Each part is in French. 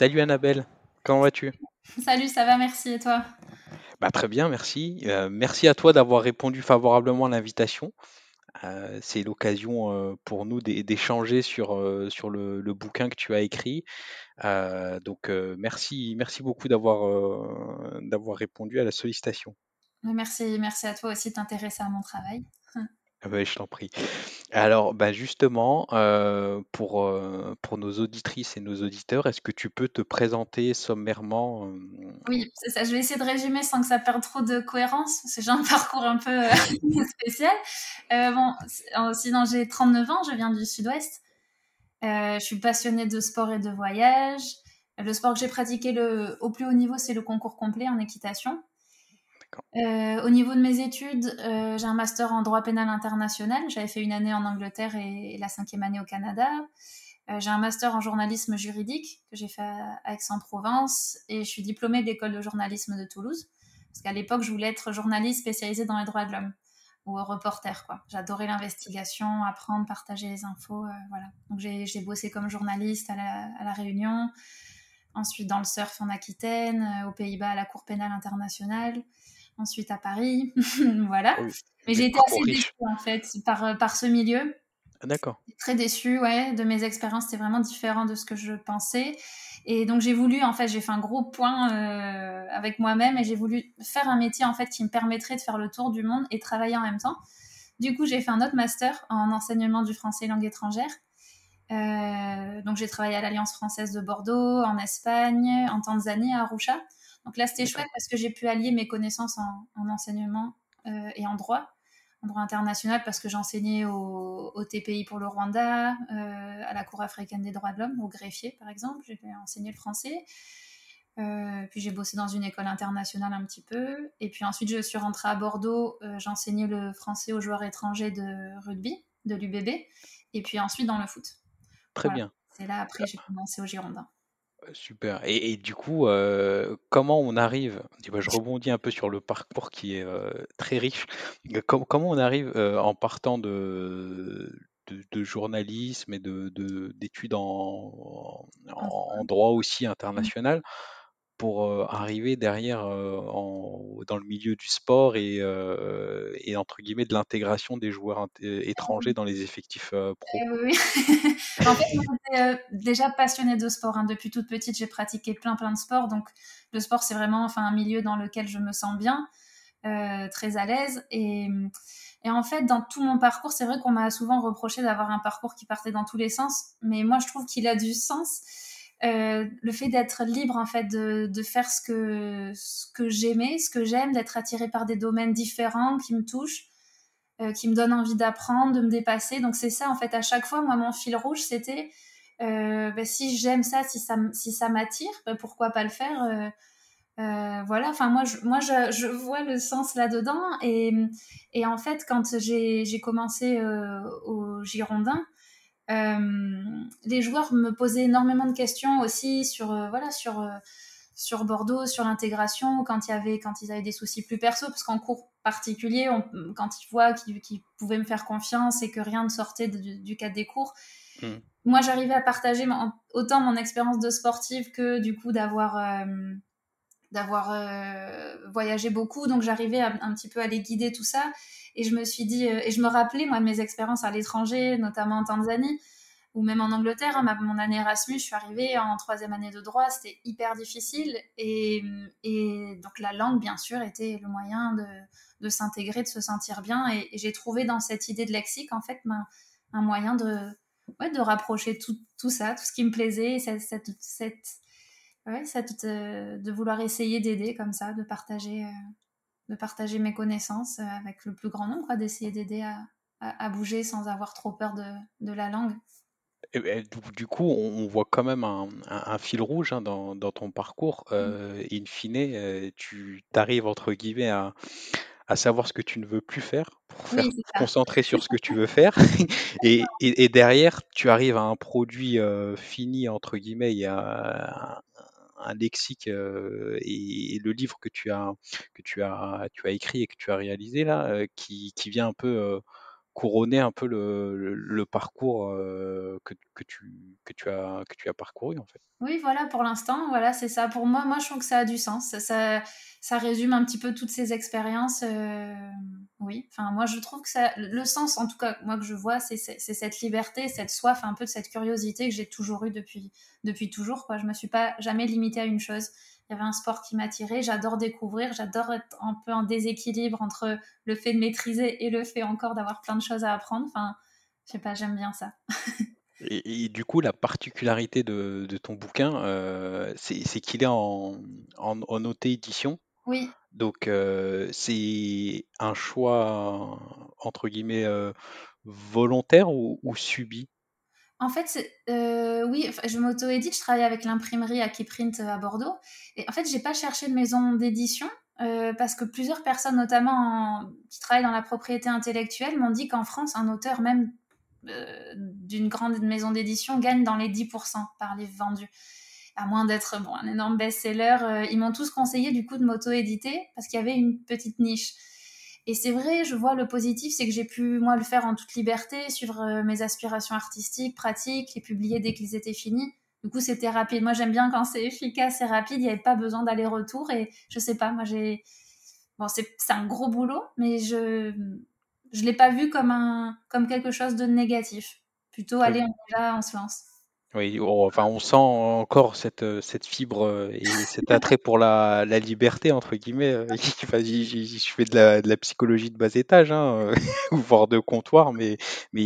Salut Annabelle, comment vas-tu? Salut, ça va, merci. Et toi? Bah, très bien, merci. Euh, merci à toi d'avoir répondu favorablement à l'invitation. Euh, c'est l'occasion euh, pour nous d'é- d'échanger sur, euh, sur le, le bouquin que tu as écrit. Donc merci, merci beaucoup d'avoir d'avoir répondu à la sollicitation. Merci, merci à toi aussi de t'intéresser à mon travail. Ah bah, je t'en prie. Alors, bah justement, euh, pour, euh, pour nos auditrices et nos auditeurs, est-ce que tu peux te présenter sommairement? euh, Oui, c'est ça. Je vais essayer de résumer sans que ça perde trop de cohérence, parce que un parcours un peu spécial. Bon, sinon j'ai 39 ans, je viens du sud-ouest. Je suis passionnée de sport et de voyage. Le sport que j'ai pratiqué le, au plus haut niveau, c'est le concours complet en équitation. Euh, au niveau de mes études, euh, j'ai un master en droit pénal international. J'avais fait une année en Angleterre et, la cinquième année au Canada. Euh, j'ai un master en journalisme juridique que j'ai fait à, Aix-en-Provence et je suis diplômée de l'école de journalisme de Toulouse. Parce qu'à l'époque, je voulais être journaliste spécialisée dans les droits de l'homme ou reporter. J'adorais l'investigation, apprendre, partager les infos. voilà. Donc j'ai bossé comme journaliste à la, Réunion, ensuite dans le surf en Aquitaine, aux Pays-Bas à la Cour pénale internationale, ensuite à Paris. voilà. Ah oui, Mais j'ai été assez déçue en fait par, euh, par ce milieu. Ah, D'accord. Très déçue, ouais, de mes expériences. C'était vraiment différent de ce que je pensais. Et donc j'ai voulu, en fait, j'ai fait un gros point euh, avec moi-même et j'ai voulu faire un métier en fait qui me permettrait de faire le tour du monde et travailler en même temps. Du coup, j'ai fait un autre master en enseignement du français et langue étrangère. Euh, donc j'ai travaillé à l'Alliance française de Bordeaux, en Espagne, en Tanzanie, à Arusha. Donc là, c'était chouette parce que j'ai pu allier mes connaissances en, en enseignement euh, et en droit, en droit international, parce que j'enseignais au, au TPI pour le Rwanda, euh, à la Cour africaine des droits de l'homme, au greffier par exemple. J'ai enseigné le français. Euh, puis j'ai bossé dans une école internationale un petit peu. Et puis ensuite, je suis rentrée à Bordeaux. J'enseignais le français aux joueurs étrangers de rugby, de l'UBB. Et puis ensuite dans le foot. Très Voilà. bien. C'est là après j'ai commencé au Girondin. Euh, Super. Et, et du coup, euh, comment on arrive, je rebondis un peu sur le parcours qui est euh, très riche. Com- comment on arrive euh, en partant de, de, de journalisme et de, de- d'études en, en, en droit aussi international pour euh, arriver derrière euh, dans le milieu du sport et, euh, et entre guillemets de l'intégration des joueurs étrangers dans les effectifs pro? Eh oui, oui. En fait, j'étais déjà passionnée de sport. hein. Depuis toute petite, j'ai pratiqué plein, plein de sports. Donc, le sport, c'est vraiment enfin, un milieu dans lequel je me sens bien, très à l'aise. Et en fait, dans tout mon parcours, c'est vrai qu'on m'a souvent reproché d'avoir un parcours qui partait dans tous les sens. Mais moi, je trouve qu'il a du sens. Euh, le fait d'être libre, en fait, de, de faire ce que, ce que j'aimais, ce que j'aime, d'être attiré par des domaines différents qui me touchent euh, qui me donne envie d'apprendre, de me dépasser. Donc c'est ça, en fait, à chaque fois, moi, mon fil rouge, c'était euh, bah, si j'aime ça, si ça, m'attire, bah, pourquoi pas le faire euh, euh, Voilà, enfin, moi, je, moi je, je vois le sens là-dedans. Et, et en fait, quand j'ai commencé au Girondin, les joueurs me posaient énormément de questions aussi sur, euh, voilà, sur, euh, sur Bordeaux, sur l'intégration, quand, il y avait, quand ils avaient des soucis plus perso, parce qu'en cours particulier, on, quand ils voient qu'ils pouvaient me faire confiance et que rien ne sortait du, du cadre des cours, Mm. moi j'arrivais à partager mon- autant mon expérience de sportive que du coup d'avoir euh, d'avoir euh, voyagé beaucoup, donc j'arrivais un petit peu à les guider tout ça. Et je me suis dit, euh, et je me rappelais moi de mes expériences à l'étranger, notamment en Tanzanie ou même en Angleterre. hein, ma- mon année Erasmus, je suis arrivée en troisième année de droit, c'était hyper difficile. Et, et donc la langue, bien sûr, était le moyen de, de s'intégrer, de se sentir bien. Et, j'ai trouvé dans cette idée de lexique, en fait, ma- un moyen de, de rapprocher tout, tout ça, tout ce qui me plaisait, cette- ouais, euh, de vouloir essayer d'aider comme ça, de partager, euh, de partager mes connaissances euh, avec le plus grand nombre, d'essayer d'aider à, à, à bouger sans avoir trop peur de, de la langue. Ben, du coup, on voit quand même un, un- un fil rouge hein, dans, dans ton parcours. Euh, in fine, euh, tu t'arrives entre guillemets à, à savoir ce que tu ne veux plus faire pour faire Oui, c'est te ça. concentrer sur ce que tu veux faire. Et, et- et derrière, tu arrives à un produit euh, fini, entre guillemets, il y a un, lexique et, et le livre que tu as, que tu as, tu as écrit et que tu as réalisé là, qui, qui vient un peu couronner un peu le, parcours que, tu, as, parcouru en fait. Oui, voilà, pour l'instant, voilà, c'est ça. Pour moi, moi, je trouve que ça a du sens. Ça, ça, résume un petit peu toutes ces expériences. Oui, enfin, moi, je trouve que ça, le sens, en tout cas, moi que je vois, c'est cette liberté, cette soif, un peu de cette curiosité que j'ai toujours eu depuis, depuis toujours. Quoi. Je me suis pas jamais limitée à une chose. Il y avait un sport qui m'attirait. J'adore découvrir. J'adore être un peu en déséquilibre entre le fait de maîtriser et le fait encore d'avoir plein de choses à apprendre. Enfin, je sais pas, j'aime bien ça. Et, du coup, la particularité de, ton bouquin, euh, c'est qu'il est en, en, auto-édition. Oui. Donc, euh, c'est un choix, entre guillemets, euh, volontaire ou, subi? En fait, oui, je m'auto-édite, je travaille avec l'imprimerie Akiprint à Bordeaux. Et en fait, j'ai pas cherché de maison d'édition parce que plusieurs personnes, notamment qui travaillent dans la propriété intellectuelle, m'ont dit qu'en France, un auteur, même euh, d'une grande maison d'édition gagne dans les 10% par livre vendu. À moins d'être bon, un énorme best-seller, euh, ils m'ont tous conseillé du coup de m'auto-éditer parce qu'il y avait une petite niche. Et c'est vrai, je vois le positif, c'est que j'ai pu moi le faire en toute liberté, suivre euh, mes aspirations artistiques, pratiques, les publier dès qu'ils étaient finis. Du coup, c'était rapide. Moi, j'aime bien quand c'est efficace et rapide. Il n'y avait pas besoin d'aller-retour. Et je sais pas, moi, j'ai. Bon, c'est un gros boulot, mais je, je l'ai pas vu comme un comme quelque chose de négatif. Plutôt, allez, on y va, on se lance. Oui, enfin, on sent encore cette, euh, cette fibre euh, et cet attrait pour la, la liberté, entre guillemets. Euh, je fais de la, de la psychologie de bas étage, hein, voire de comptoir, mais, mais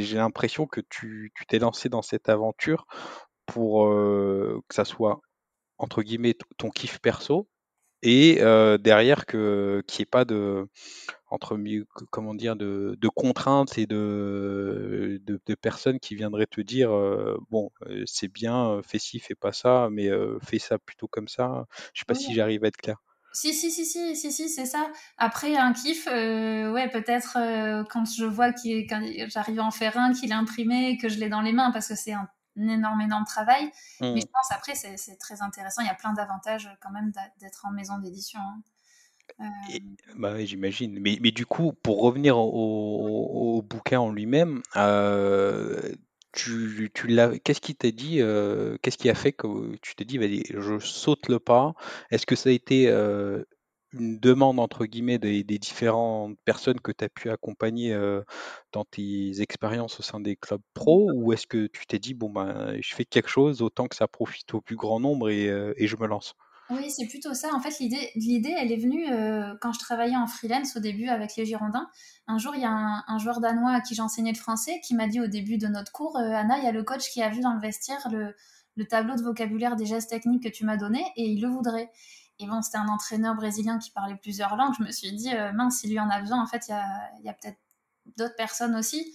j'ai l'impression que tu t'es lancé dans cette aventure pour que ça soit, entre guillemets, ton kiff perso, et derrière que qu'il n'y ait pas de entre comment dire de, de contraintes et de, de, personnes qui viendraient te dire bon c'est bien fais ci fais pas ça mais fais ça plutôt comme ça je sais pas si j'arrive à être clair. Si si si si si si c'est ça. Après un kiff ouais peut-être quand je vois qu'il j'arrive à en faire un qu'il est imprimé que je l'ai dans les mains parce que c'est un énorme, énorme travail. Mais mmh. je pense après, c'est très intéressant. Il y a plein d'avantages quand même d'être en maison d'édition. Hein. Euh, bah oui, j'imagine. Mais, mais, du coup, pour revenir au, bouquin en lui-même, euh, tu, tu qu'est-ce qui t'a dit, euh, qu'est-ce qui a fait que tu t'es dit, je saute le pas? Est-ce que ça a été une demande entre guillemets des, différentes personnes que tu as pu accompagner dans tes expériences au sein des clubs pro? Ou est-ce que tu t'es dit bon ben je fais quelque chose autant que ça profite au plus grand nombre et, et je me lance? Oui, c'est plutôt ça. En fait, l'idée, l'idée, elle est venue quand je travaillais en freelance au début avec les Girondins. Un jour, il y a un, joueur danois à qui j'enseignais le français qui m'a dit au début de notre cours, Anna, il y a le coach qui a vu dans le vestiaire le, le tableau de vocabulaire des gestes techniques que tu m'as donné et il le voudrait. Et bon, c'était un entraîneur brésilien qui parlait plusieurs langues. Je me suis dit, euh, mince, s'il lui en a besoin, en fait, il y a, peut-être d'autres personnes aussi.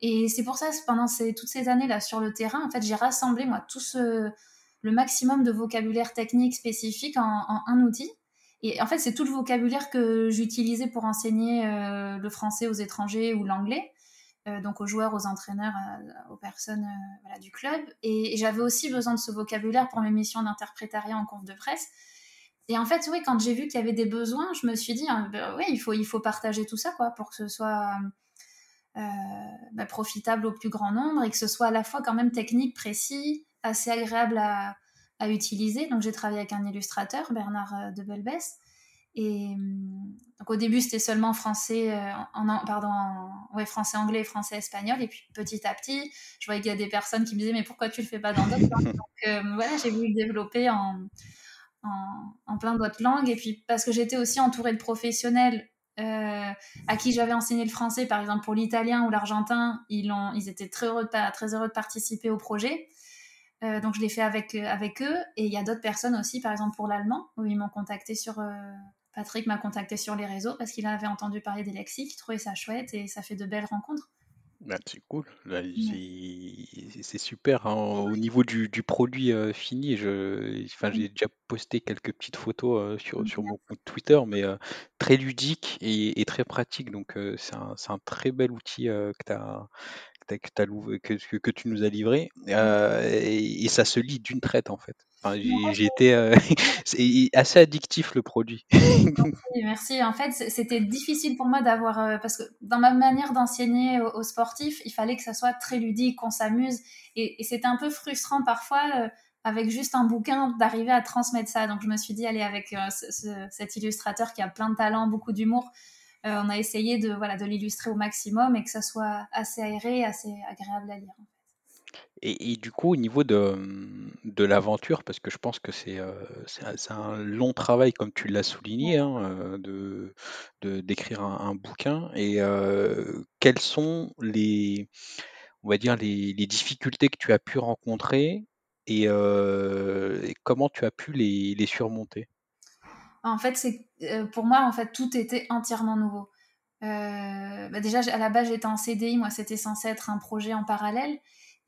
Et c'est pour ça, pendant toutes ces années-là sur le terrain, en fait, j'ai rassemblé, moi, tout ce, le maximum de vocabulaire technique spécifique en, un outil. Et en fait, c'est tout le vocabulaire que j'utilisais pour enseigner euh, le français aux étrangers ou l'anglais. Euh, donc aux joueurs, aux entraîneurs, aux personnes du club. Et, et j'avais aussi besoin de ce vocabulaire pour mes missions d'interprétariat en conf de presse. Et en fait, oui, quand j'ai vu qu'il y avait des besoins, je me suis dit, hein, ben oui, il faut, il faut partager tout ça, quoi, pour que ce soit euh, ben, profitable au plus grand nombre et que ce soit à la fois quand même technique, précis, assez agréable à, à utiliser. Donc, j'ai travaillé avec un illustrateur, Bernard euh, de Belbès. Et donc, au début, c'était seulement français, euh, en, pardon, ouais, français anglais français espagnol. Et puis, petit à petit, je voyais qu'il y a des personnes qui me disaient, mais pourquoi tu le fais pas dans d'autres langues? Donc, voilà, j'ai voulu le développer en en, plein d'autres langues. Et puis parce que j'étais aussi entourée de professionnels euh, à qui j'avais enseigné le français, par exemple pour l'italien ou l'argentin, ils, ils étaient très heureux, de, très heureux de participer au projet. Euh, donc je l'ai fait avec, avec eux. Et il y a d'autres personnes aussi, par exemple pour l'allemand, où ils m'ont contacté sur... Euh, Patrick m'a contacté sur les réseaux parce qu'il avait entendu parler des lexiques, il trouvait ça chouette et ça fait de belles rencontres. Bah, c'est cool, c'est super. Hein. Au niveau du, du produit euh, fini, je, enfin, j'ai déjà posté quelques petites photos euh, sur, sur mon compte Twitter, mais euh, très ludique et, et très pratique. Donc, c'est un, c'est un très bel outil que tu as, que, que, tu nous as livré, et, ça se lit d'une traite en fait. j'ai été c'est assez addictif le produit. merci, En fait, c'était difficile pour moi d'avoir parce que dans ma manière d'enseigner aux, sportifs, il fallait que ça soit très ludique, qu'on s'amuse, et, et c'était un peu frustrant parfois avec juste un bouquin, d'arriver à transmettre ça. Donc je me suis dit, allez, avec euh, cet illustrateur qui a plein de talent, beaucoup d'humour, euh, on a essayé de, voilà, de l'illustrer au maximum et que ça soit assez aéré, assez agréable à lire. Et, du coup, au niveau de, de l'aventure, parce que je pense que c'est euh, un, un, long travail, comme tu l'as souligné, hein, de d'écrire un, un, bouquin, et quelles sont les, on va dire, les, les difficultés que tu as pu rencontrer et, comment tu as pu les, les surmonter? En fait, c'est pour moi, en fait, tout était entièrement nouveau. Bah déjà, à la base, j'étais en CDI, moi, c'était censé être un projet en parallèle.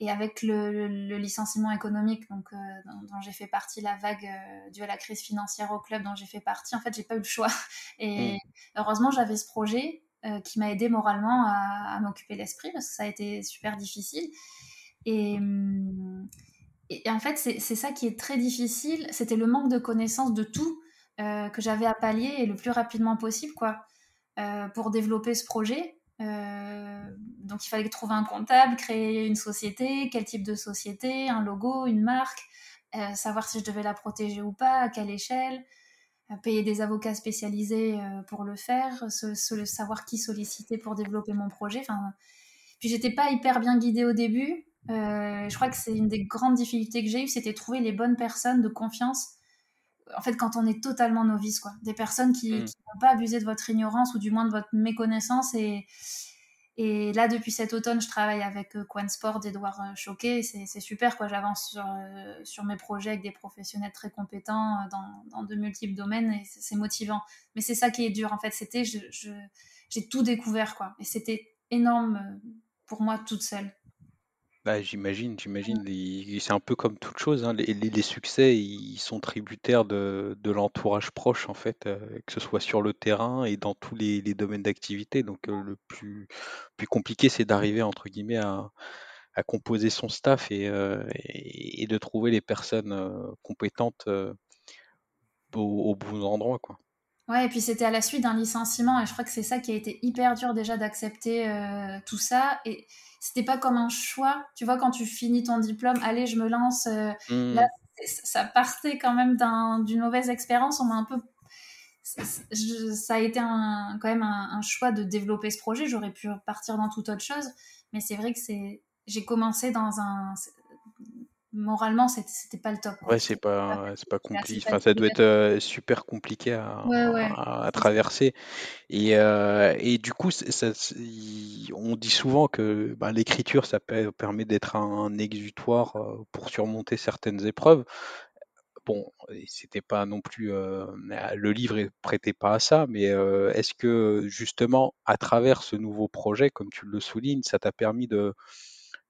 Et avec le, licenciement économique donc, dont, j'ai fait partie, la vague due à la crise financière au club dont j'ai fait partie, en fait, j'ai pas eu le choix. Et mmh. heureusement, j'avais ce projet qui m'a aidé moralement à, à m'occuper l'esprit parce que ça a été super difficile. Et, mmh, et en fait, c'est ça qui est très difficile. C'était le manque de connaissance de tout euh, que j'avais à pallier le plus rapidement possible, quoi, euh, pour développer ce projet. Euh, donc, il fallait trouver un comptable, créer une société, quel type de société, un logo, une marque, savoir si je devais la protéger ou pas, à quelle échelle, payer des avocats spécialisés pour le faire, savoir qui solliciter pour développer mon projet. Puis, j'étais pas hyper bien guidée au début. Je crois que c'est une des grandes difficultés que j'ai eues, c'était trouver les bonnes personnes de confiance. En fait, quand on est totalement novice, quoi. Des personnes qui mm. n'ont pas abusé de votre ignorance ou du moins de votre méconnaissance. Et, et là, depuis cet automne, je travaille avec euh, Quan Sport d'Edouard euh, Choquet. C'est super, quoi. J'avance sur, sur mes projets avec des professionnels très compétents dans, dans de multiples domaines et c'est motivant. Mais c'est ça qui est dur, en fait. C'était, j'ai je, tout découvert, quoi. Et c'était énorme pour moi toute seule. Bah, j'imagine, j'imagine. C'est un peu comme toute chose, hein, les, les- succès, ils sont tributaires de, de l'entourage proche, en fait, euh, que ce soit sur le terrain et dans tous les, les domaines d'activité. Donc, euh, le plus, plus compliqué, c'est d'arriver, entre guillemets, à, à composer son staff et, euh, et, de trouver les personnes compétentes au, au bon endroit, quoi. Ouais, et puis c'était à la suite d'un licenciement, et je crois que c'est ça qui a été hyper dur déjà d'accepter tout ça. Et c'était pas comme un choix. Tu vois, quand tu finis ton diplôme, allez, je me lance. Euh, mmh. Là, ça partait quand même d'une mauvaise expérience. On m'a un peu. Ça a été un, quand même un, choix de développer ce projet. J'aurais pu partir dans toute autre chose. Mais c'est vrai que c'est. J'ai commencé dans un moralement, c'était pas le top. Ouais, c'est pas, c'est pas compliqué. Enfin, ça doit être euh, super compliqué à, à, traverser. Et, euh, et du coup, ça, on dit souvent que ben, l'écriture, ça permet d'être un, exutoire euh, pour surmonter certaines épreuves. Bon, c'était pas non plus le livre ne prêtait pas à ça, mais est-ce que justement, à travers ce nouveau projet, comme tu le soulignes, ça t'a permis de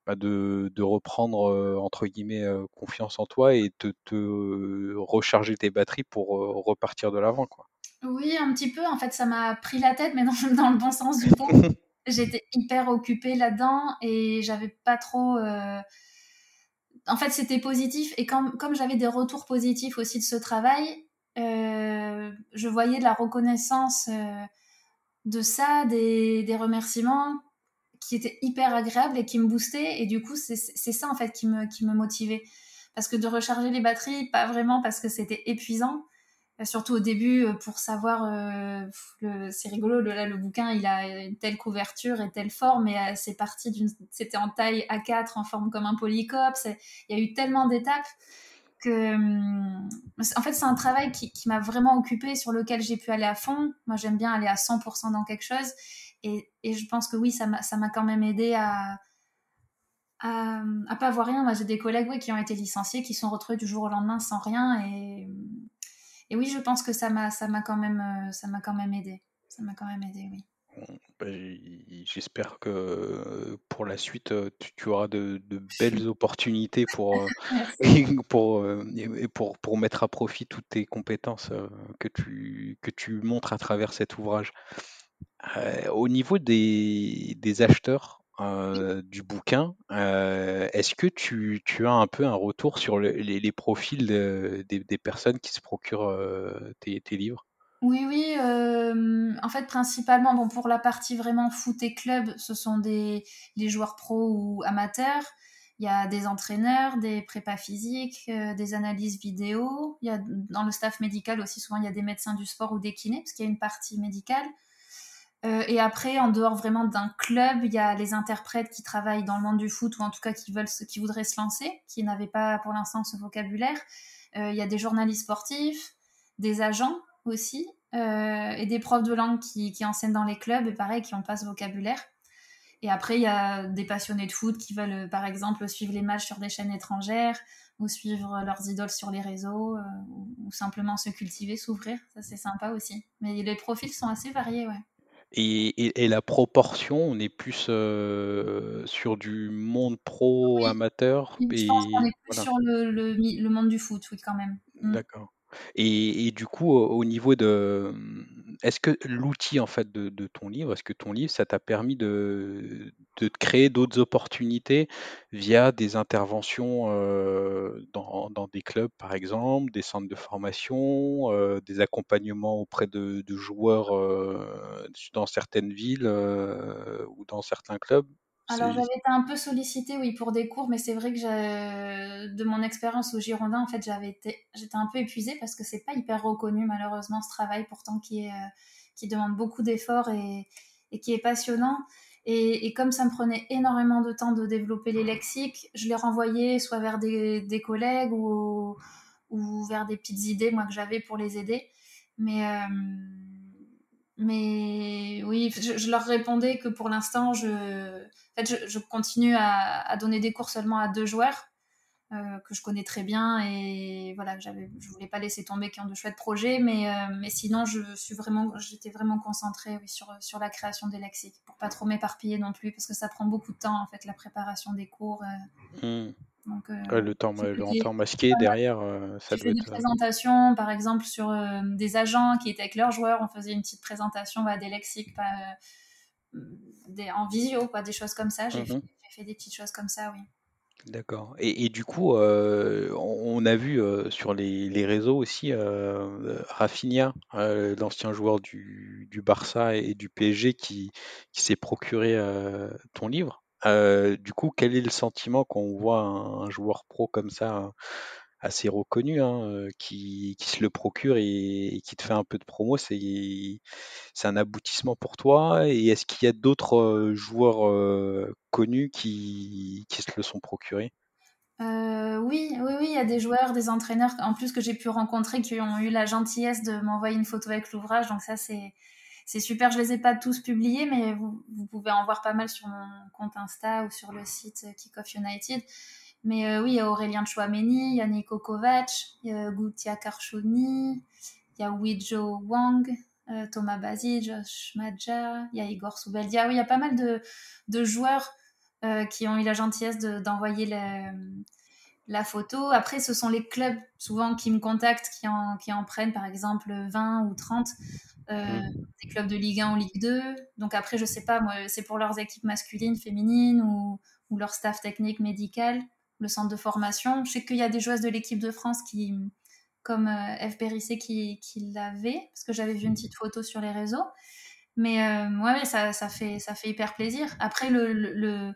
bah, de, de, reprendre entre guillemets confiance en toi et de te recharger tes batteries pour repartir de l'avant quoi. Oui, un petit peu. En fait, ça m'a pris la tête, mais dans, dans le bon sens du terme. J'étais hyper occupée là-dedans et j'avais pas trop. En fait, c'était positif et comme, comme j'avais des retours positifs aussi de ce travail, je voyais de la reconnaissance de ça, des, des remerciements qui était hyper agréable et qui me boostait. Et du coup, c'est ça en fait qui me, qui me motivait. Parce que de recharger les batteries, pas vraiment parce que c'était épuisant. Euh, surtout au début, euh, pour savoir, euh, c'est rigolo, le, là, le bouquin, il a une telle couverture et telle forme, et c'est parti c'était en taille A4, en forme comme un polycope, il y a eu tellement d'étapes que, hum, en fait, c'est un travail qui, qui m'a vraiment occupé, sur lequel j'ai pu aller à fond. Moi, j'aime bien aller à 100% dans quelque chose, et, je pense que oui, ça m'a quand même aidé à, à, pas avoir rien. Moi, j'ai des collègues qui ont été licenciés, qui sont retrouvés du jour au lendemain sans rien. Et, et oui, je pense que ça m'a quand même euh, ça m'a quand même aidé. Ça m'a quand même aidé, oui. Bah, j'espère que pour la suite, tu, auras de, belles opportunités pour, pour, pour, pour, mettre à profit toutes tes compétences que tu, que tu montres à travers cet ouvrage. Euh, au niveau des, acheteurs, du bouquin. Est-ce que tu, as un peu un retour sur les, profils des, personnes qui se procurent tes, livres? Oui, oui, en fait, principalement, bon, pour la partie vraiment foot et club, ce sont des les joueurs pros ou amateurs. Il y a des entraîneurs, des prépas physiques, des analyses vidéo. Il y a dans le staff médical aussi, souvent, il y a des médecins du sport ou des kinés, parce qu'il y a une partie médicale. Et après, en dehors vraiment d'un club, il y a les interprètes qui travaillent dans le monde du foot ou en tout cas qui veulent, qui voudraient se lancer, qui n'avaient pas pour l'instant ce vocabulaire. il y a des journalistes sportifs, des agents aussi, euh, et des profs de langue qui, enseignent dans les clubs, et pareil, qui ont pas ce vocabulaire. Et après, il y a des passionnés de foot qui veulent, par exemple, suivre les matchs sur des chaînes étrangères, ou suivre leurs idoles sur les réseaux, euh, ou, simplement se cultiver, s'ouvrir. Ça, c'est sympa aussi. Mais les profils sont assez variés, ouais. Et, et, la proportion, on est plus euh, sur du monde pro amateur. Oui, je pense qu'on est plus sur le, le, le, monde du foot, oui, quand même. Mm. D'accord. Et, du coup, au, niveau de, mmh, est-ce que l'outil en fait de, ton livre, est-ce que ton livre, ça t'a permis de, de créer d'autres opportunités via des interventions dans, dans, des clubs, par exemple, des centres de formation, des accompagnements auprès de, de joueurs dans certaines villes ou dans certains clubs? Alors j'avais été un peu sollicitée, oui, pour des cours, mais c'est vrai que de mon expérience au Girondin, en fait, j'avais été, j'étais un peu épuisée parce que c'est pas hyper reconnu malheureusement ce travail, pourtant qui est, euh, qui demande beaucoup d'efforts et, et, qui est passionnant. Et, et, comme ça me prenait énormément de temps de développer les lexiques, je les renvoyais soit vers des, des collègues ou, ou, vers des petites idées moi que j'avais pour les aider. Mais euh, mais oui, je, leur répondais que pour l'instant, je, en fait, je, continue à, donner des cours seulement à deux joueurs euh, que je connais très bien et voilà, j'avais, je voulais pas laisser tomber qui ont de chouettes projets, mais, euh, mais sinon, je suis vraiment, j'étais vraiment concentrée sur, sur la création des lexiques pour pas trop m'éparpiller non plus parce que ça prend beaucoup de temps en fait la préparation des cours. Euh. Mmh. Donc, euh, le temps, le temps masqué derrière, euh, ça doit des euh, présentations, par exemple, sur des agents qui étaient avec leurs joueurs. On faisait une petite présentation bah, des lexiques des, en visio, quoi, des choses comme ça. J'ai mmh fait, des petites choses comme ça, oui. D'accord. Et, et, du coup, on, a vu sur les, les, réseaux aussi Rafinha, l'ancien joueur du, du, Barça et du PSG, qui, qui s'est procuré ton livre. Euh, du coup, quel est le sentiment quand on voit un, joueur pro comme ça, assez reconnu, hein, euh, qui, se le procure et, qui te fait un peu de promo? C'est un aboutissement pour toi? Et est-ce qu'il y a d'autres euh, joueurs connus qui, se le sont procurés? Oui, oui, oui, il y a des joueurs, des entraîneurs en plus que j'ai pu rencontrer qui ont eu la gentillesse de m'envoyer une photo avec l'ouvrage. Donc ça, c'est c'est super. Je les ai pas tous publiés, mais vous, pouvez en voir pas mal sur mon compte Insta ou sur le site Kickoff United. Mais euh, oui, il y a Aurélien Chouameni, il y a Nico Kovac, il y a Goutia Karchouni, il y a Wijo Wang, euh, Thomas Bazi, Josh Madja, il y a Igor Soubeldia. Oui, il y a pas mal de, de joueurs euh, qui ont eu la gentillesse d'envoyer la photo. Après, ce sont les clubs souvent qui me contactent, qui en, qui en prennent par exemple 20 ou 30 euh, mm. des clubs de Ligue 1 ou Ligue 2. Donc après, je sais pas, moi, c'est pour leurs équipes masculines, féminines ou, ou, leur staff technique médical, le centre de formation. Je sais qu'il y a des joueuses de l'équipe de France qui, comme euh, F. Bérissé, qui, qui l'avaient, parce que j'avais vu une petite photo sur les réseaux. Mais euh, ouais, ça, ça, fait, ça fait hyper plaisir. Après, le, le,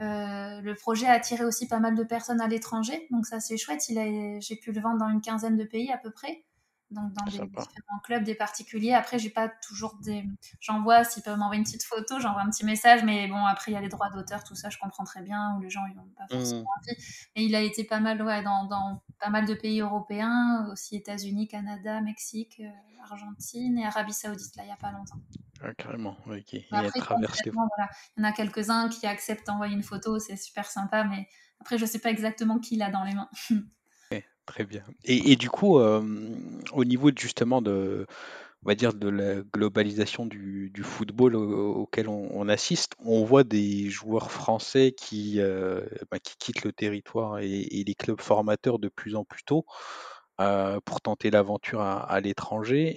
euh, le projet a attiré aussi pas mal de personnes à l'étranger, donc ça c'est chouette. J'ai pu le vendre dans une quinzaine de pays à peu près donc dans des différents clubs, des particuliers. Après, j'ai pas toujours des. J'envoie, s'ils peuvent m'envoyer une petite photo, j'envoie un petit message, mais bon, après, il y a les droits d'auteur, tout ça, je comprends très bien, où les gens, ils n'ont pas forcément mmh. envie. Mais il a été pas mal, ouais, dans, dans pas mal de pays européens, aussi États-Unis, Canada, Mexique, euh, Argentine et Arabie Saoudite, là, il y a pas longtemps. Ah, carrément, ok. il, après, il y en a quelques-uns qui acceptent d'envoyer une photo, c'est super sympa, mais après, je sais pas exactement qui l'a dans les mains. Très bien. Et, du coup, au niveau justement de, on va dire de la globalisation du, football auquel on, assiste, on voit des joueurs français qui, bah, qui quittent le territoire et, les clubs formateurs de plus en plus tôt pour tenter l'aventure à, l'étranger.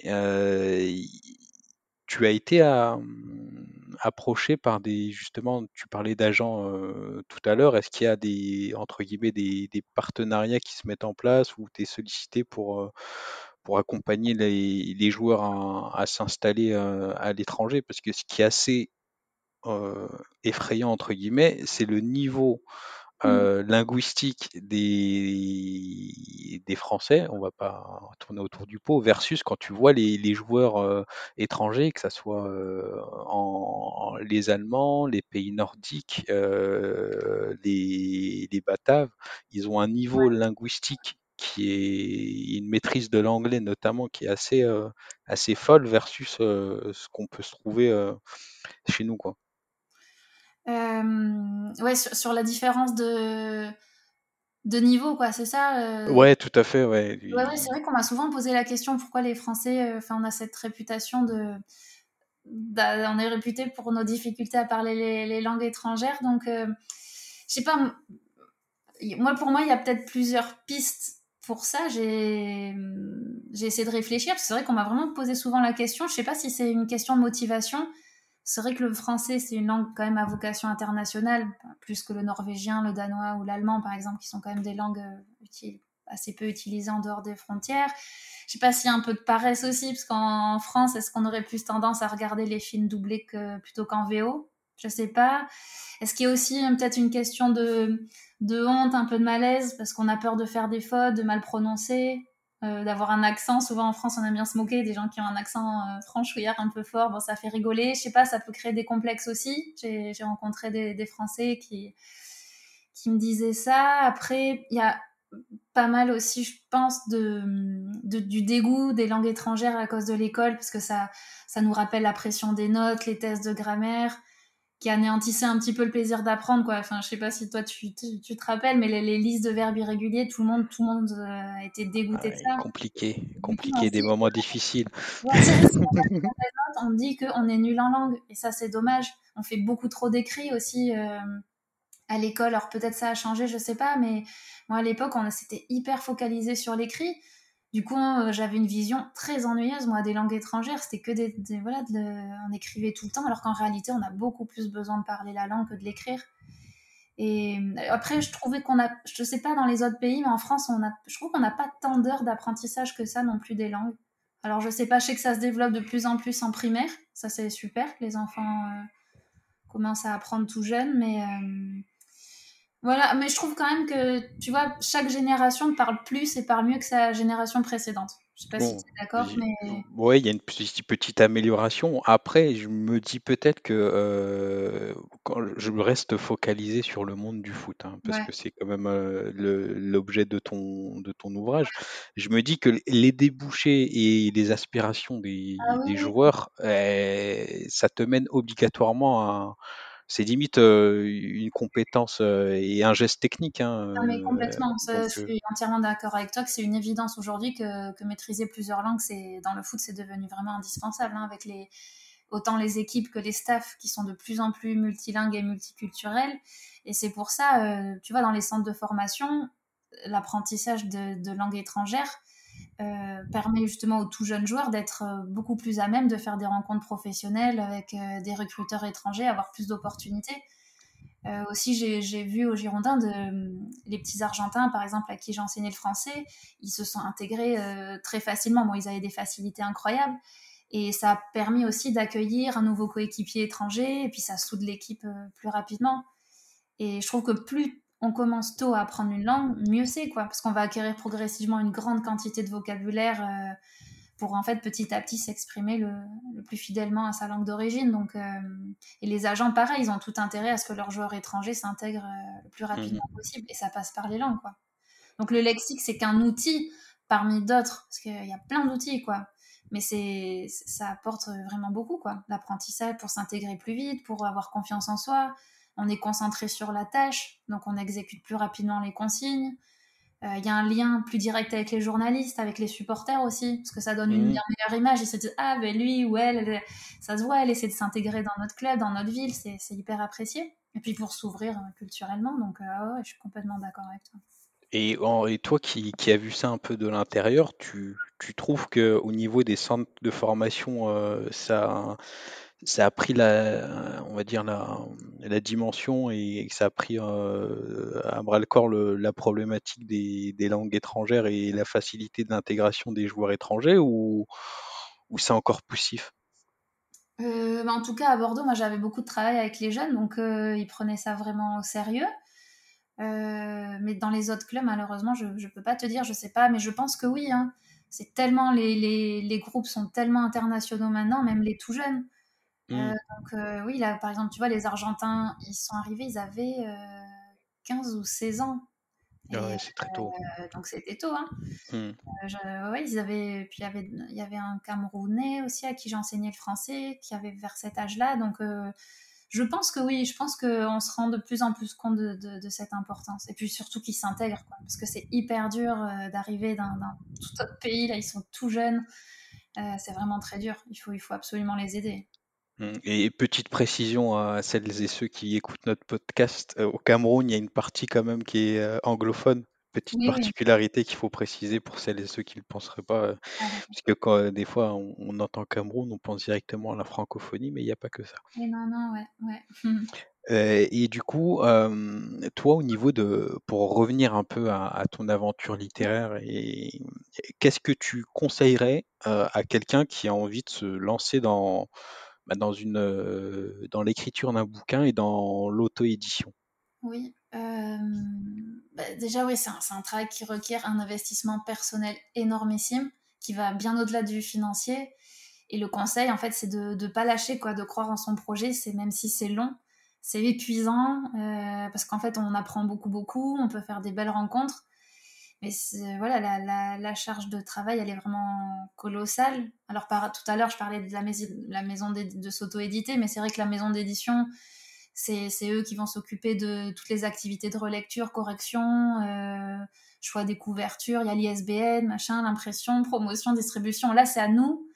tu as été approché par des justement, tu parlais d'agents euh, tout à l'heure. Est-ce qu'il y a des entre guillemets des, des partenariats qui se mettent en place ou tu es sollicité pour, euh, pour accompagner les, les joueurs à, à s'installer euh, à l'étranger? Parce que ce qui est assez euh, effrayant entre guillemets, c'est le niveau euh, linguistique des, des Français, on va pas tourner autour du pot, versus quand tu vois les, les joueurs euh, étrangers, que ce soit euh, en, les Allemands, les pays nordiques, les, les Bataves, ils ont un niveau linguistique qui est une maîtrise de l'anglais notamment qui est assez, euh, assez folle versus euh, ce qu'on peut se trouver euh, chez nous. Quoi. Ouais, sur, sur, la différence de, de niveau, quoi, c'est ça. Ouais, tout à fait, ouais. Ouais, ouais c'est vrai qu'on m'a souvent posé la question pourquoi les Français, enfin, on a cette réputation de. On est réputé pour nos difficultés à parler les, les langues étrangères, donc je sais pas. Moi, pour moi, il y a peut-être plusieurs pistes pour ça. J'ai essayé de réfléchir, c'est vrai qu'on m'a vraiment posé souvent la question. Je sais pas si c'est une question de motivation c'est vrai que le français, c'est une langue quand même à vocation internationale, plus que le norvégien, le danois ou l'allemand, par exemple, qui sont quand même des langues assez peu utilisées en dehors des frontières. Je sais pas s'il y a un peu de paresse aussi, parce qu'en France, est-ce qu'on aurait plus tendance à regarder les films doublés plutôt qu'en VO Je sais pas. Est-ce qu'il y a aussi peut-être une question de, de honte, un peu de malaise, parce qu'on a peur de faire des fautes, de mal prononcer euh, d'avoir un accent. Souvent en France, on aime bien se moquer des gens qui ont un accent euh, franchouillard un peu fort. Bon, ça fait rigoler. Je sais pas, ça peut créer des complexes aussi. J'ai rencontré des, Français qui, qui me disaient ça. Après, il y a pas mal aussi, je pense, de, du dégoût des langues étrangères à cause de l'école, parce que ça, ça nous rappelle la pression des notes, les tests de grammaire qui anéantissait un petit peu le plaisir d'apprendre quoi. Enfin je sais pas si toi tu, tu, tu te rappelles mais les, les, listes de verbes irréguliers tout le monde tout le monde euh, a été dégoûté ah, de ça. compliqué compliqué des moments difficiles. On dit qu'on est nul en langue et ça c'est dommage. On fait beaucoup trop d'écrits aussi euh, à l'école. Alors peut-être ça a changé je sais pas mais moi à l'époque on s'était hyper focalisé sur l'écrit du coup, euh, j'avais une vision très ennuyeuse, moi, des langues étrangères. C'était que des, voilà, on écrivait tout le temps, alors qu'en réalité, on a beaucoup plus besoin de parler la langue que de l'écrire. Et euh, après, je trouvais qu'on a, je sais pas dans les autres pays, mais en France, on a, je trouve qu'on n'a pas tant d'heures d'apprentissage que ça non plus des langues. Alors, je sais pas, je sais que ça se développe de plus en plus en primaire. Ça, c'est super. Les enfants euh, commencent à apprendre tout jeune, mais voilà, mais je trouve quand même que, tu vois, chaque génération parle plus et parle mieux que sa génération précédente. Je sais pas si tu es d'accord, mais... Oui, il y a une petite, petite amélioration. Après, je me dis peut-être que euh, quand je reste focalisé sur le monde du foot, hein, parce Ouais. que c'est quand même euh, l'objet de ton, de ton ouvrage. Je me dis que les débouchés et les aspirations des, Ah oui, des oui. joueurs, eh, ça te mène obligatoirement à... C'est limite euh, une compétence euh, et un geste technique. Hein, Non, mais euh, complètement. Ça, donc, je suis entièrement d'accord avec toi que c'est une évidence aujourd'hui que, que maîtriser plusieurs langues, c'est dans le foot, c'est devenu vraiment indispensable. hein, avec les autant les équipes que les staffs qui sont de plus en plus multilingues et multiculturels. Et c'est pour ça, euh, tu vois, dans les centres de formation, l'apprentissage de, de langues étrangères euh, permet justement aux tout jeunes joueurs d'être euh, beaucoup plus à même de faire des rencontres professionnelles avec euh, des recruteurs étrangers, avoir plus d'opportunités. Aussi, j'ai vu aux Girondins les petits Argentins, par exemple, à qui j'ai enseigné le français, ils se sont intégrés très facilement. Bon, ils avaient des facilités incroyables. Et ça a permis aussi d'accueillir un nouveau coéquipier étranger, et puis ça soude l'équipe plus rapidement. Et je trouve que plus on commence tôt à apprendre une langue, mieux c'est, quoi, parce qu'on va acquérir progressivement une grande quantité de vocabulaire euh, pour en fait petit à petit s'exprimer le, le, plus fidèlement à sa langue d'origine. Donc, euh, et les agents, pareil, ils ont tout intérêt à ce que leurs joueurs étrangers s'intègrent euh, le plus rapidement mmh. possible, et ça passe par les langues, quoi. Donc le lexique, c'est qu'un outil parmi d'autres, parce qu'il y a plein d'outils, quoi mais c'est ça apporte vraiment beaucoup quoi l'apprentissage pour s'intégrer plus vite pour avoir confiance en soi on est concentré sur la tâche donc on exécute plus rapidement les consignes. Il euh, y a un lien plus direct avec les journalistes avec les supporters aussi parce que ça donne une mmh. meilleure image. Ils se disent ah ben lui ou elle, elle ça se voit elle essaie de s'intégrer dans notre club dans notre ville c'est hyper apprécié. Et puis pour s'ouvrir euh, culturellement donc euh, ouais, je suis complètement d'accord avec toi. Et, et, toi qui, qui as vu ça un peu de l'intérieur, tu tu trouves qu'au niveau des centres de formation, ça, ça a pris la, on va dire la, la dimension et ça a pris à bras le corps la problématique des, langues étrangères et la facilité d'intégration des joueurs étrangers ou, ou c'est encore poussif? Euh, bah, en tout cas, à Bordeaux, moi j'avais beaucoup de travail avec les jeunes, donc euh, ils prenaient ça vraiment au sérieux. Euh, mais dans les autres clubs, malheureusement, je ne peux pas te dire, je sais pas, mais je pense que oui. Hein. C'est tellement les, les, les, groupes sont tellement internationaux maintenant, même les tout jeunes. Mm. donc oui, là, par exemple, tu vois, les Argentins, ils sont arrivés, ils avaient 15 ou 16 ans. Ah c'est très tôt. Euh, donc c'était tôt. Hein. Euh, ils avaient, puis il y avait, il y avait un Camerounais aussi à qui j'enseignais le français, qui avait vers cet âge-là. Donc euh, je pense que oui, je pense qu'on se rend de plus en plus compte de, de, cette importance. Et puis surtout qu'ils s'intègrent, parce que c'est hyper dur d'arriver dans, tout autre pays. Là, ils sont tout jeunes. c'est vraiment très dur. Il faut, il faut absolument les aider. Mmh, et petite précision à celles et ceux qui écoutent notre podcast, euh, au Cameroun, il y a une partie quand même qui est euh, anglophone. Petite particularité qu'il faut préciser pour celles et ceux qui ne le penseraient pas, euh, ah, parce que quand des fois on, entend Cameroun, on pense directement à la francophonie, mais il n'y a pas que ça. non, non, ouais, ouais. et du coup, toi, au niveau de, pour revenir un peu à, ton aventure littéraire, et, qu'est-ce que tu conseillerais à quelqu'un qui a envie de se lancer dans bah, dans, une, euh, dans l'écriture d'un bouquin et dans l'auto-édition Oui. Euh, bah, déjà, oui, c'est un, un, travail qui requiert un investissement personnel énormissime, qui va bien au-delà du financier. Et le conseil, en fait, c'est de ne pas lâcher, quoi, de croire en son projet, c'est même si c'est long, c'est épuisant, euh, parce qu'en fait, on apprend beaucoup, beaucoup, on peut faire des belles rencontres, mais voilà, la, la, charge de travail, elle est vraiment colossale. Alors, tout à l'heure, je parlais de la, maison, la maison de s'auto-éditer, mais c'est vrai que la maison d'édition, c'est eux qui vont s'occuper de toutes les activités de relecture, correction, euh, choix des couvertures, il y a l'ISBN, machin, l'impression, promotion, distribution. Là, c'est à nous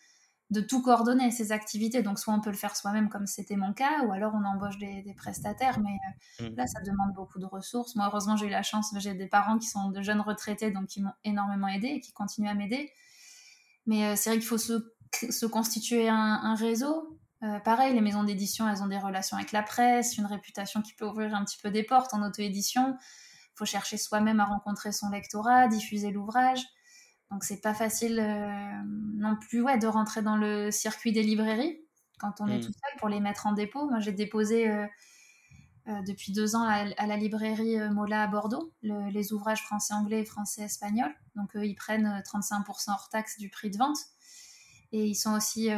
de tout coordonner ces activités. Donc soit on peut le faire soi-même comme c'était mon cas, ou alors on embauche des, prestataires. Mais euh, mm. là, ça demande beaucoup de ressources. Moi, heureusement, j'ai eu la chance, j'ai des parents qui sont de jeunes retraités, donc qui m'ont énormément aidé et qui continuent à m'aider. Mais euh, c'est vrai qu'il faut se, constituer un, réseau. Euh, pareil, les maisons d'édition, elles ont des relations avec la presse, une réputation qui peut ouvrir un petit peu des portes en auto-édition. Il faut chercher soi-même à rencontrer son lectorat, diffuser l'ouvrage. Donc c'est pas facile euh, non plus ouais, de rentrer dans le circuit des librairies quand on est mm. tout seul pour les mettre en dépôt. Moi j'ai déposé euh, euh, depuis deux ans à, la librairie Mola à Bordeaux les ouvrages français-anglais et français-espagnol. Donc ils prennent 35% hors taxe du prix de vente. Et ils sont aussi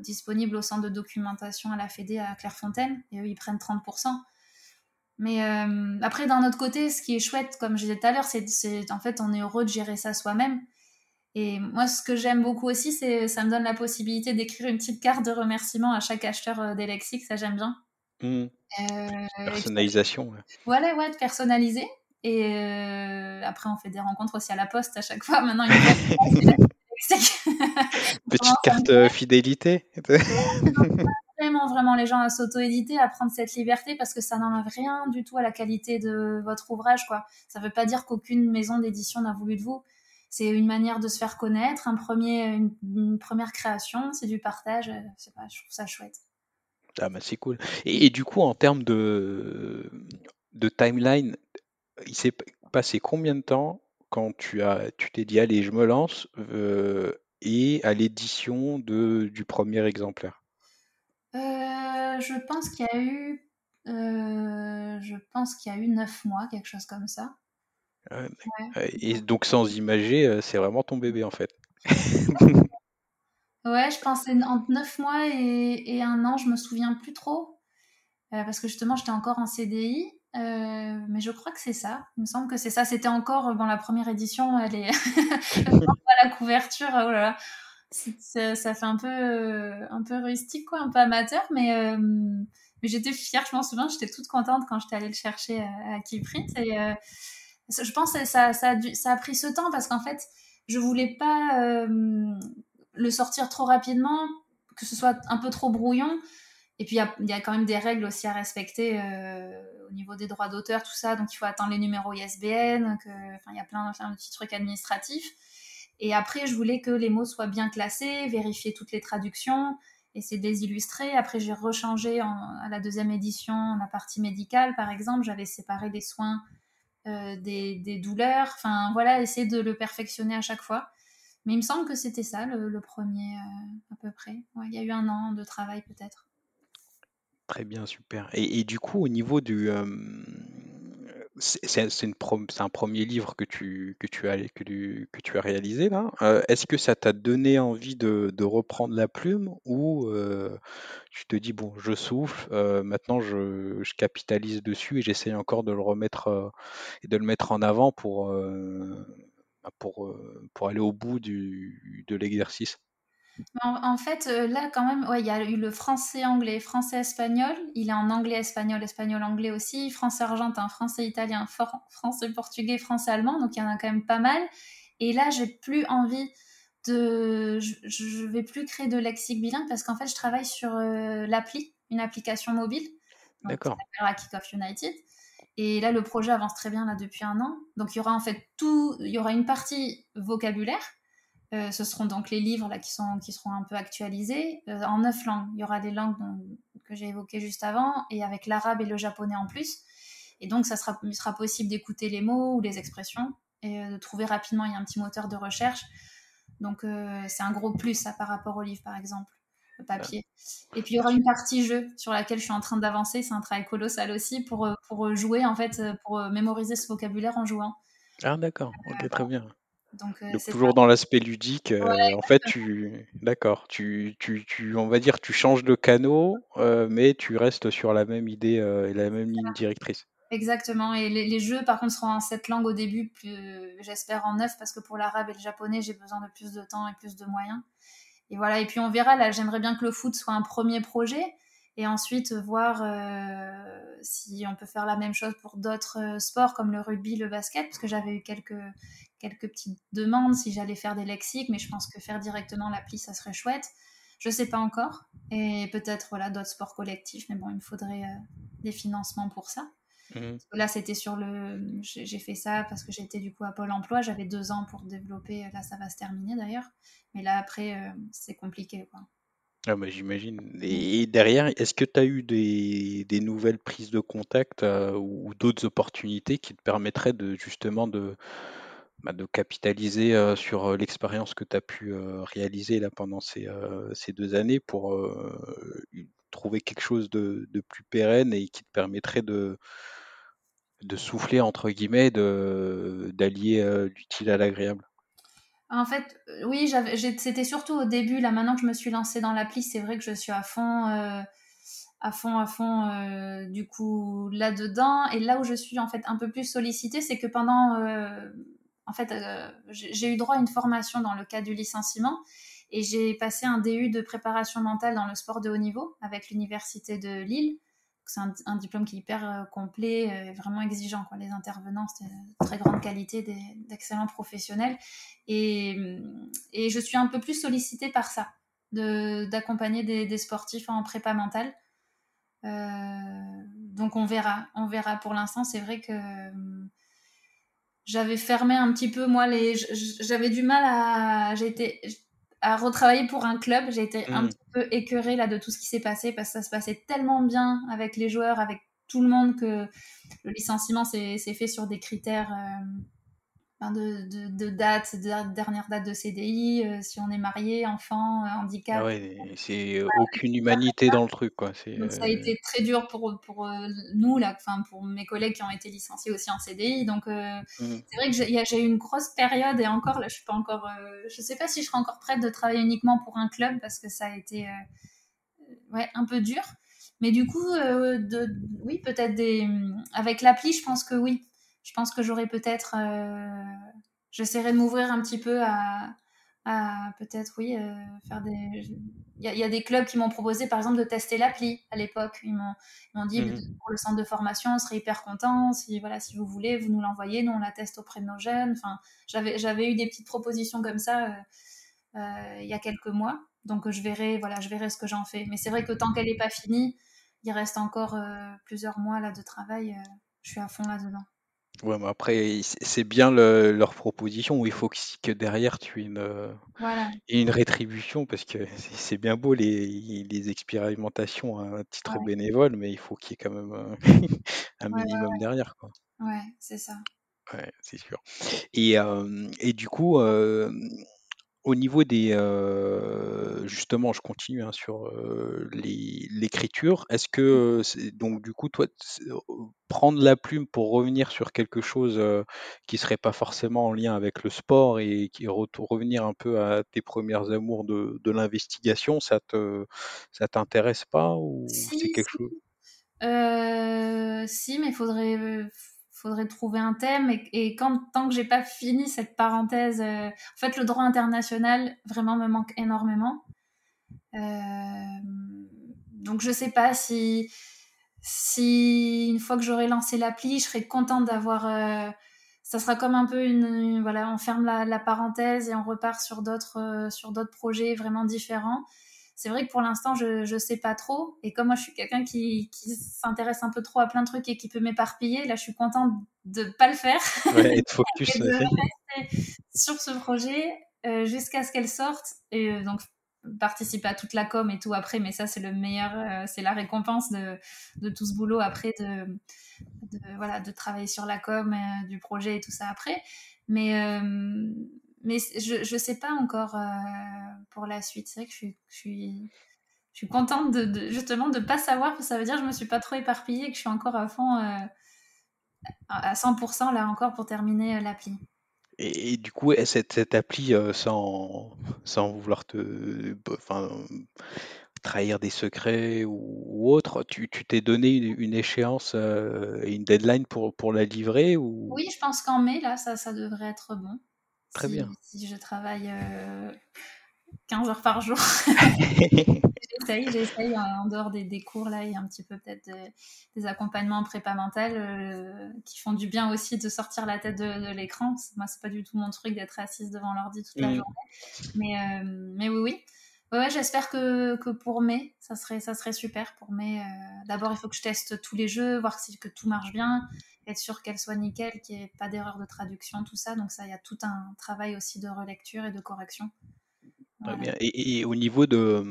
disponibles au centre de documentation à la Fédé à Clairefontaine. Et eux, ils prennent 30%. Mais euh, après, d'un autre côté, ce qui est chouette, comme je disais tout à l'heure, c'est en fait, on est heureux de gérer ça soi-même. Et moi, ce que j'aime beaucoup aussi, c'est ça me donne la possibilité d'écrire une petite carte de remerciement à chaque acheteur euh, des lexiques, ça j'aime bien. Mmh. Euh, Personnalisation. Voilà, ouais, de personnaliser. Et après, on fait des rencontres aussi à la poste à chaque fois. Maintenant, une Petite carte fidélité vraiment, les gens à s'auto-éditer, à prendre cette liberté parce que ça n'enlève rien du tout à la qualité de votre ouvrage, quoi. Ça veut pas dire qu'aucune maison d'édition n'a voulu de vous. C'est une manière de se faire connaître, un premier, une, première création, c'est du partage. je trouve ça chouette. Ah bah c'est cool. Et, du coup, en termes de, de timeline, il s'est passé combien de temps quand tu as, tu t'es dit allez, je me lance euh, et à l'édition du premier exemplaire? Euh, je pense qu'il y a eu, euh, je pense qu'il y a eu neuf mois, quelque chose comme ça. Et donc sans imager, euh, c'est vraiment ton bébé en fait. ouais, je pensais entre neuf mois et, un an, je me souviens plus trop. parce que justement, j'étais encore en CDI. mais je crois que c'est ça. Il me semble que c'est ça. C'était encore dans la première édition. Elle est la couverture. Oh là là ça, fait un peu, euh, un peu rustique, quoi, un peu amateur, mais, euh, mais j'étais fière, je m'en souviens, j'étais toute contente quand j'étais allée le chercher à, à Keyprint. Et euh, je pense que ça, ça, a pris ce temps parce qu'en fait, je voulais pas le sortir trop rapidement, que ce soit un peu trop brouillon. Et puis, il y, a, quand même des règles aussi à respecter au niveau des droits d'auteur, tout ça. Donc, il faut attendre les numéros ISBN, il y a plein de petits trucs administratifs. Et après, je voulais que les mots soient bien classés, vérifier toutes les traductions, essayer de les illustrer. Après, j'ai rechangé à la deuxième édition la partie médicale, par exemple. J'avais séparé des soins euh, des, douleurs. Enfin, voilà, essayer de le perfectionner à chaque fois. Mais il me semble que c'était ça, le, premier, euh, à peu près. il y a eu un an de travail, peut-être. Très bien, super. Et, du coup, au niveau du, euh, c'est un premier livre que tu, que tu, as, que tu as réalisé là. Euh, est-ce que ça t'a donné envie de, reprendre la plume ou euh, tu te dis, bon, je souffle, euh, maintenant je, capitalise dessus et j'essaie encore de le remettre et de le mettre en avant pour, pour, aller au bout de l'exercice? En, fait, euh, là, quand même, ouais, il y a eu le français-anglais, français-espagnol. Il est en anglais-espagnol, espagnol-anglais aussi, français-argentin, français-italien, français-portugais, français-allemand. Donc, il y en a quand même pas mal. Et là, j'ai plus envie de. Je, ne vais plus créer de lexique bilingue parce qu'en fait, je travaille sur euh, l'appli, une application mobile. D'accord. Qui s'appellera Kick United. Et là, le projet avance très bien là depuis un an. Donc, il y aura en fait tout. Il y aura une partie vocabulaire euh, ce seront donc les livres là, qui, sont, qui seront un peu actualisés euh, en neuf langues. Il y aura les langues que j'ai évoquées juste avant et avec l'arabe et le japonais en plus. Et donc, ça sera, il sera possible d'écouter les mots ou les expressions et euh, de trouver rapidement. Il y a un petit moteur de recherche. Donc, c'est un gros plus ça, par rapport au livre, par exemple, le papier. Et puis, il y aura une partie jeu sur laquelle je suis en train d'avancer. C'est un travail colossal aussi pour, pour jouer, en fait, pour mémoriser ce vocabulaire en jouant. Ah, d'accord. Ok, très bien. Donc, toujours dans l'aspect ludique, en fait, tu, d'accord, tu, tu, tu, on va dire, tu changes de canot, mais tu restes sur la même idée et la même ligne directrice. Exactement. Et les, jeux, par contre, seront en sept langues au début, j'espère en neuf, parce que pour l'arabe et le japonais, j'ai besoin de plus de temps et plus de moyens. Et voilà. Et puis on verra. Là, j'aimerais bien que le foot soit un premier projet, et ensuite voir si on peut faire la même chose pour d'autres sports comme le rugby, le basket, parce que j'avais eu quelques quelques petites demandes si j'allais faire des lexiques, mais je pense que faire directement l'appli, ça serait chouette. Je sais pas encore. Et peut-être voilà d'autres sports collectifs, mais bon, il me faudrait euh, des financements pour ça. Mmh. Là, c'était sur le. J'ai fait ça parce que j'étais du coup à Pôle emploi. J'avais deux ans pour développer. Là, ça va se terminer d'ailleurs. Mais là, après, euh, c'est compliqué. Quoi. Ah bah, j'imagine. Et derrière, est-ce que tu as eu des, des, nouvelles prises de contact euh, ou d'autres opportunités qui te permettraient de justement de, bah, de capitaliser sur l'expérience que tu as pu réaliser là pendant ces, ces, deux années pour trouver quelque chose de, plus pérenne et qui te permettrait de, de souffler, entre guillemets, d'allier l'utile à l'agréable? En fait, oui, c'était surtout au début. Là, maintenant que je me suis lancée dans l'appli, c'est vrai que je suis à fond à fond, à fond, du coup, là-dedans. Et là où je suis en fait un peu plus sollicitée, c'est que pendant en fait, euh, j'ai eu droit à une formation dans le cadre du licenciement et j'ai passé un DU de préparation mentale dans le sport de haut niveau avec l'université de Lille. C'est un, diplôme qui est hyper euh, complet, euh, vraiment exigeant. Quoi. Les intervenants, c'était de très grande qualité, d'excellents professionnels. Et, et, je suis un peu plus sollicitée par ça, d'accompagner des, des, sportifs en prépa mentale. donc on verra, on verra. Pour l'instant, c'est vrai que j'avais fermé un petit peu moi les j'avais du mal à été à retravailler pour un club j'ai été un mm. petit peu écœurée là de tout ce qui s'est passé parce que ça se passait tellement bien avec les joueurs avec tout le monde que le licenciement s'est fait sur des critères euh, de, de, date, de dernière date de CDI, euh, si on est marié, enfant, euh, handicap. Ah ouais, c'est aucune humanité dans le truc. Quoi. Donc ça a été très dur pour, pour nous, là, pour mes collègues qui ont été licenciés aussi en CDI. Donc mmh. c'est vrai que j'ai eu une grosse période et encore, là, je suis pas encore. je sais pas si je serai encore prête de travailler uniquement pour un club parce que ça a été ouais, un peu dur. Mais du coup, de, oui, peut-être des. Avec l'appli, je pense que oui je pense que j'aurais peut-être. Euh, j'essaierai de m'ouvrir un petit peu à, peut-être, oui, euh, faire des. Il y, a des clubs qui m'ont proposé, par exemple, de tester l'appli à l'époque. Ils m'ont dit, mmh pour le centre de formation, on serait hyper content. Si, voilà, si vous voulez, vous nous l'envoyez, nous, on la teste auprès de nos jeunes. Enfin, j'avais eu des petites propositions comme ça euh, il y a quelques mois. Donc, je verrai, voilà, je verrai ce que j'en fais. Mais c'est vrai que tant qu'elle n'est pas finie, il reste encore plusieurs mois là de travail. je suis à fond là-dedans. Ouais, mais après, c'est bien leur proposition où il faut que derrière tu aies une, euh, une rétribution parce que c'est bien beau les, les expérimentations à titre bénévole, mais il faut qu'il y ait quand même un, minimum derrière. Quoi. Ouais, c'est ça. Ouais, c'est sûr. Et, euh, et du coup, euh, au niveau des, euh, justement, je continue hein, sur l'écriture. Est-ce que, donc du coup, toi, prendre la plume pour revenir sur quelque chose qui serait pas forcément en lien avec le sport et qui revenir un peu à tes premières amours de, l'investigation, ça te, ça t'intéresse pas ou c'est quelque chose? Si, mais il faudrait faudrait trouver un thème et, quand tant que j'ai pas fini cette parenthèse, euh, en fait le droit international vraiment me manque énormément. Euh, donc je sais pas si si une fois que j'aurai lancé l'appli, je serai contente d'avoir. Euh, ça sera comme un peu une, voilà, on ferme la, la, parenthèse et on repart sur d'autres sur d'autres projets vraiment différents c'est vrai que pour l'instant, je ne sais pas trop. Et comme moi, je suis quelqu'un qui, qui s'intéresse un peu trop à plein de trucs et qui peut m'éparpiller, là, je suis contente de ne pas le faire. Ouais, et de focus. de rester sur ce projet euh, jusqu'à ce qu'elle sorte. Et euh, donc, participer à toute la com et tout après, mais ça, c'est le meilleur, euh, c'est la récompense de, de, tout ce boulot après, de, de, voilà, de travailler sur la com du projet et tout ça après. Mais mais je ne sais pas encore euh, pour la suite. C'est vrai que je suis, je suis, je suis contente de, justement de ne pas savoir, parce que ça veut dire que je ne me suis pas trop éparpillée, que je suis encore à fond, euh, à 100% là encore pour terminer euh, l'appli. Et, du coup, cette, cette appli, sans, sans vouloir te enfin, trahir des secrets ou, autre, tu t'es donné une, échéance et une deadline pour, pour la livrer ou... Oui, je pense qu'en mai, là, ça, ça devrait être bon. Très bien. Si je travaille 15 euh, heures par jour. j'essaye, j'essaye en dehors des, des, cours là et un petit peu peut-être des accompagnements en prépa mentale euh, qui font du bien aussi de sortir la tête de, l'écran. Moi, c'est pas du tout mon truc d'être assise devant l'ordi toute la mmh. journée. Mais, euh, mais oui, oui. Ouais, j'espère que, que, pour mai, ça serait, ça serait super. Pour mai, d'abord, il faut que je teste tous les jeux, voir si que tout marche bien être sûr qu'elle soit nickel, qu'il n'y ait pas d'erreur de traduction, tout ça. Donc ça, il y a tout un travail aussi de relecture et de correction. Et, au niveau de,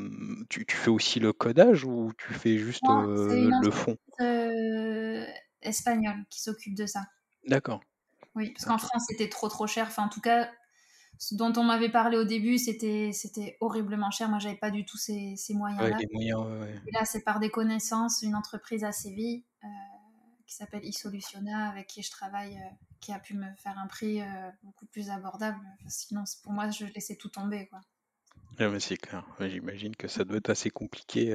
tu, fais aussi le codage ou tu fais juste euh, le fond? euh, espagnol qui s'occupe de ça. D'accord. Oui, parce qu'en France c'était trop trop cher. Enfin, en tout cas, dont on m'avait parlé au début, c'était c'était horriblement cher. Moi, j'avais pas du tout ces, ces moyens-là. et là, c'est par des connaissances, une entreprise à Séville. Euh, qui s'appelle eSolutiona, avec qui je travaille, euh, qui a pu me faire un prix euh, beaucoup plus abordable. Sinon, pour moi, je laissais tout tomber. Quoi. mais c'est clair. J'imagine que ça doit être assez compliqué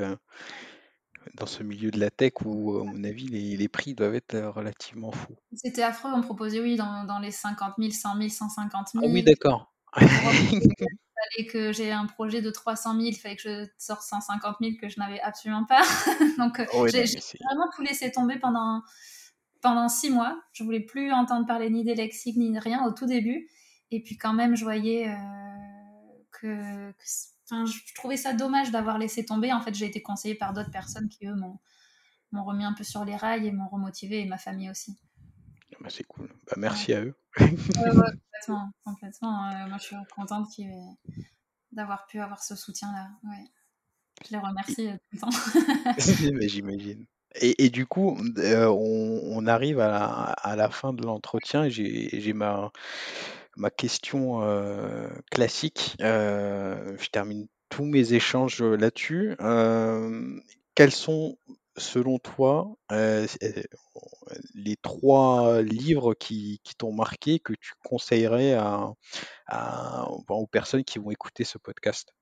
dans ce milieu de la tech où, à mon avis, les, les prix doivent être relativement fous. C'était affreux. On proposait, oui, dans, dans, les 50 000, 100 000, 150 000. Ah oui, d'accord. fallait que j'ai un projet de 300 000, il fallait que je sorte 150 000 que je n'avais absolument pas. Donc, euh, j'ai vraiment tout laissé tomber pendant, pendant six mois. Je voulais plus entendre parler ni des lexiques ni rien au tout début. Et puis, quand même, je voyais euh, que, je trouvais ça dommage d'avoir laissé tomber. En fait, j'ai été conseillée par d'autres personnes qui, eux, m'ont remis un peu sur les rails et m'ont remotivé, et ma famille aussi. Bah, c'est cool. Bah, merci à eux. complètement. complètement. Euh, moi, je suis contente d'avoir pu avoir ce soutien-là. Je les remercie euh, tout le temps. J'imagine. Et, et, du coup, euh, on, on, arrive à la, à la fin de l'entretien. J'ai ma, ma question classique. je termine tous mes échanges là-dessus. quels sont selon toi, euh, euh, les trois livres qui, t'ont marqué que tu conseillerais à, aux personnes qui vont écouter ce podcast?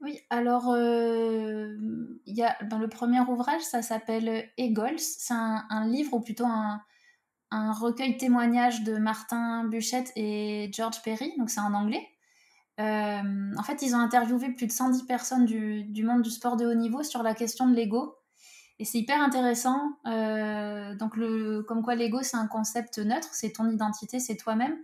Oui, alors euh, y a, ben, le premier ouvrage, ça s'appelle Eagles. C'est un, livre ou plutôt un, recueil témoignage de Martin Buchette et George Perry, donc c'est en anglais. en fait, ils ont interviewé plus de 110 personnes du, monde du sport de haut niveau sur la question de l'ego. Et c'est hyper intéressant. Euh, donc, comme quoi l'ego, c'est un concept neutre, c'est ton identité, c'est toi-même.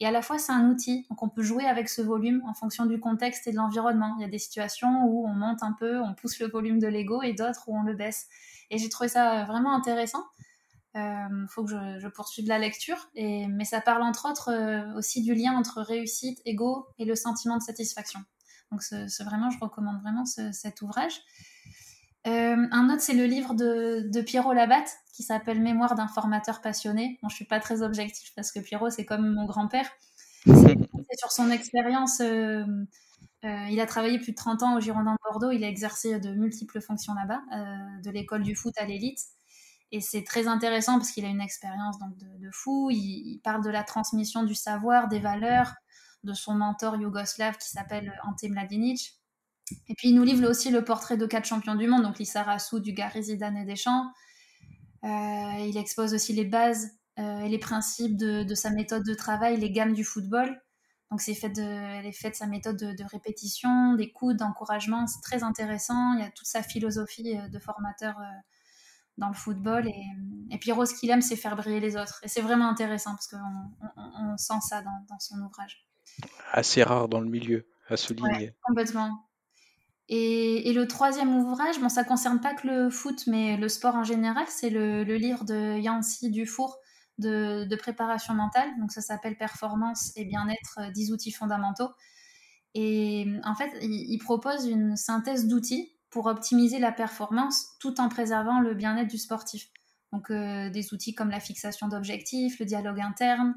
Et à la fois, c'est un outil. Donc, on peut jouer avec ce volume en fonction du contexte et de l'environnement. Il y a des situations où on monte un peu, on pousse le volume de l'ego et d'autres où on le baisse. Et j'ai trouvé ça vraiment intéressant. Il faut que je, je, poursuive la lecture. Et, mais ça parle entre autres aussi du lien entre réussite, ego et le sentiment de satisfaction. Donc c'est vraiment, je recommande vraiment cet ouvrage. un autre, c'est le livre de, de Pierrot Labatte qui s'appelle Mémoire d'un formateur passionné. Bon, je suis pas très objectif parce que Pierrot, c'est comme mon grand-père. C'est sur son expérience. Euh, euh, il a travaillé plus de 30 ans au Girondin de Bordeaux. Il a exercé de multiples fonctions là-bas, euh, de l'école du foot à l'élite. Et c'est très intéressant parce qu'il a une expérience donc de, fou. Il, parle de la transmission du savoir, des valeurs, de son mentor yougoslave qui s'appelle Ante Mladinic. Et puis il nous livre aussi le portrait de quatre champions du monde, donc Lisa Rassou, Dugarry, Zidane et Deschamps. Euh, il expose aussi les bases euh, et les principes de, sa méthode de travail, les gammes du football. Donc, c'est fait de, elle est faite sa méthode de, répétition, d'écoute, d'encouragement. C'est très intéressant. Il y a toute sa philosophie euh, de formateur dans le football. Et, et puis, Rose, qu'il aime, c'est faire briller les autres. Et c'est vraiment intéressant parce qu'on sent ça dans, son ouvrage. Assez rare dans le milieu, à souligner. complètement. Et, le troisième ouvrage, bon, ça concerne pas que le foot, mais le sport en général, c'est le, livre de Yancy Dufour de, de préparation mentale. Donc ça s'appelle Performance et bien-être, 10 euh, outils fondamentaux. Et en fait, il, propose une synthèse d'outils pour optimiser la performance tout en préservant le bien-être du sportif. Donc euh, des outils comme la fixation d'objectifs, le dialogue interne,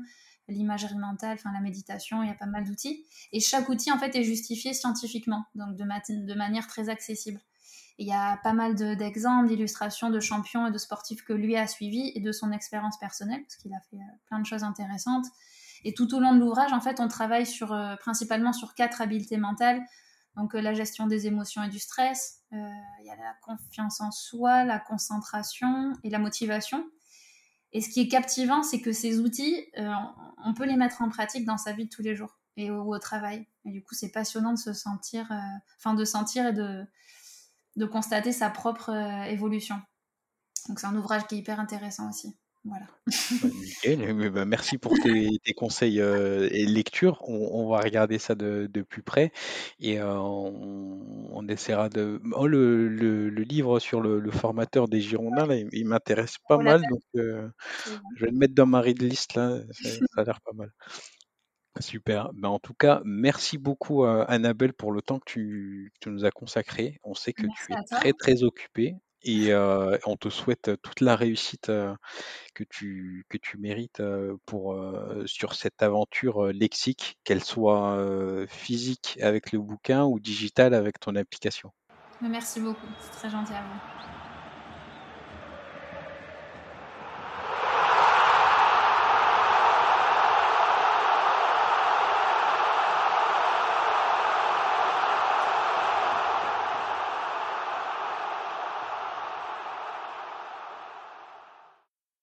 l'imagerie mentale, enfin la méditation, il y a pas mal d'outils. Et chaque outil en fait est justifié scientifiquement, donc de, manière très accessible. il y a pas mal d'exemples, d'illustrations de champions et de sportifs que lui a suivis et de son expérience personnelle, parce qu'il a fait euh, plein de choses intéressantes. Et tout au long de l'ouvrage, en fait, on travaille sur, euh, principalement sur quatre habiletés mentales. Donc euh, la gestion des émotions et du stress, il y a la confiance en soi, la concentration et la motivation. Et ce qui est captivant, c'est que ces outils, euh, on peut les mettre en pratique dans sa vie de tous les jours et au, travail. Et du coup, c'est passionnant de se sentir, euh, enfin de sentir et de, de constater sa propre euh, évolution. Donc c'est un ouvrage qui est hyper intéressant aussi. Voilà. Bah, merci pour tes, conseils euh, et lectures. On, va regarder ça de, plus près et euh, on, essaiera de. Oh, le, livre sur le, formateur des Girondins, il, m'intéresse pas mal, donc euh, je vais le mettre dans ma read list là. Ça, a l'air pas mal. Super. Ben, en tout cas, merci beaucoup Annabelle pour le temps que tu, nous as consacré. On sait que tu es très très occupée et on te souhaite toute la réussite que tu, que tu mérites pour, sur cette aventure lexique, qu'elle soit physique avec le bouquin ou digitale avec ton application. Merci beaucoup, c'est très gentil à vous.